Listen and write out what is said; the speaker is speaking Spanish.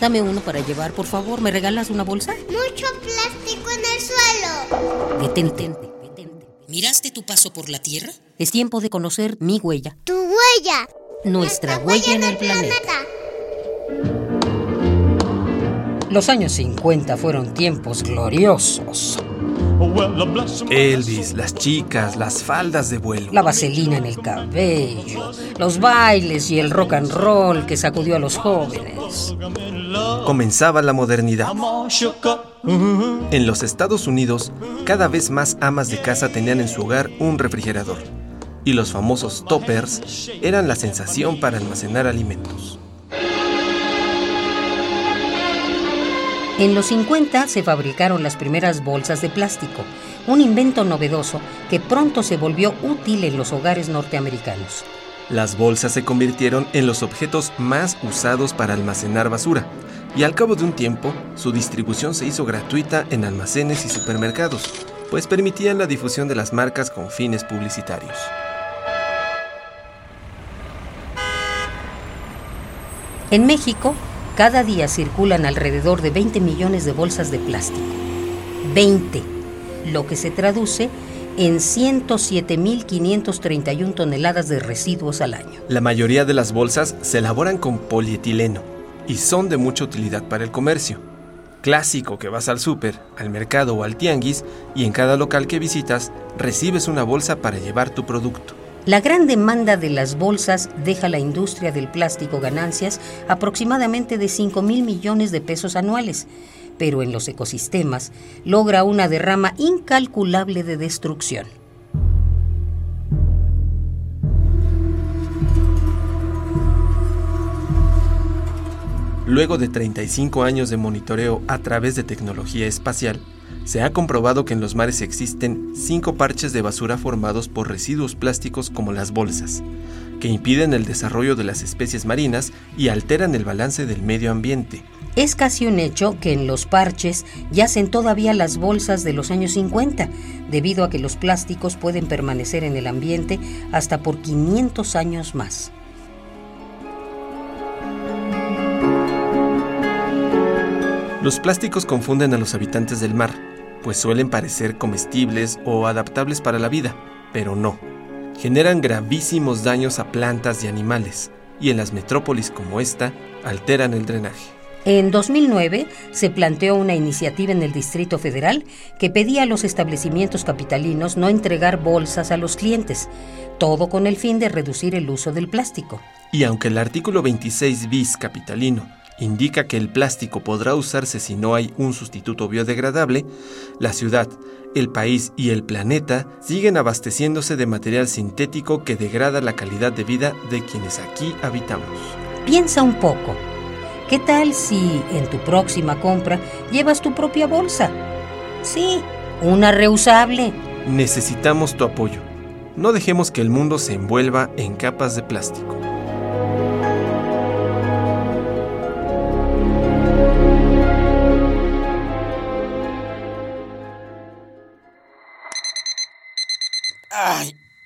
Dame uno para llevar, por favor. ¿Me regalas una bolsa? Mucho plástico en el suelo. Detente, detente. ¿Miraste tu paso por la Tierra? Es tiempo de conocer mi huella. Tu huella. Nuestra huella en el planeta. Los años 50 fueron tiempos gloriosos. Elvis, las chicas, las faldas de vuelo. La vaselina en el cabello, los bailes y el rock and roll que sacudió a los jóvenes. Comenzaba la modernidad. En los Estados Unidos, cada vez más amas de casa tenían en su hogar un refrigerador. Y los famosos toppers eran la sensación para almacenar alimentos. En los 50 se fabricaron las primeras bolsas de plástico, un invento novedoso que pronto se volvió útil en los hogares norteamericanos. Las bolsas se convirtieron en los objetos más usados para almacenar basura, y al cabo de un tiempo, su distribución se hizo gratuita en almacenes y supermercados, pues permitían la difusión de las marcas con fines publicitarios. En México, cada día circulan alrededor de 20 millones de bolsas de plástico. 20, lo que se traduce en 107.531 toneladas de residuos al año. La mayoría de las bolsas se elaboran con polietileno y son de mucha utilidad para el comercio. Clásico que vas al súper, al mercado o al tianguis y en cada local que visitas recibes una bolsa para llevar tu producto. La gran demanda de las bolsas deja a la industria del plástico ganancias aproximadamente de 5 mil millones de pesos anuales, pero en los ecosistemas logra una derrama incalculable de destrucción. Luego de 35 años de monitoreo a través de tecnología espacial, se ha comprobado que en los mares existen cinco parches de basura formados por residuos plásticos como las bolsas, que impiden el desarrollo de las especies marinas y alteran el balance del medio ambiente. Es casi un hecho que en los parches yacen todavía las bolsas de los años 50, debido a que los plásticos pueden permanecer en el ambiente hasta por 500 años más. Los plásticos confunden a los habitantes del mar, pues suelen parecer comestibles o adaptables para la vida, pero no. Generan gravísimos daños a plantas y animales, y en las metrópolis como esta alteran el drenaje. En 2009 se planteó una iniciativa en el Distrito Federal que pedía a los establecimientos capitalinos no entregar bolsas a los clientes, todo con el fin de reducir el uso del plástico. Y aunque el artículo 26 bis capitalino indica que el plástico podrá usarse si no hay un sustituto biodegradable, la ciudad, el país y el planeta siguen abasteciéndose de material sintético que degrada la calidad de vida de quienes aquí habitamos. Piensa un poco. ¿Qué tal si en tu próxima compra llevas tu propia bolsa? Sí, una reusable. Necesitamos tu apoyo. No dejemos que el mundo se envuelva en capas de plástico.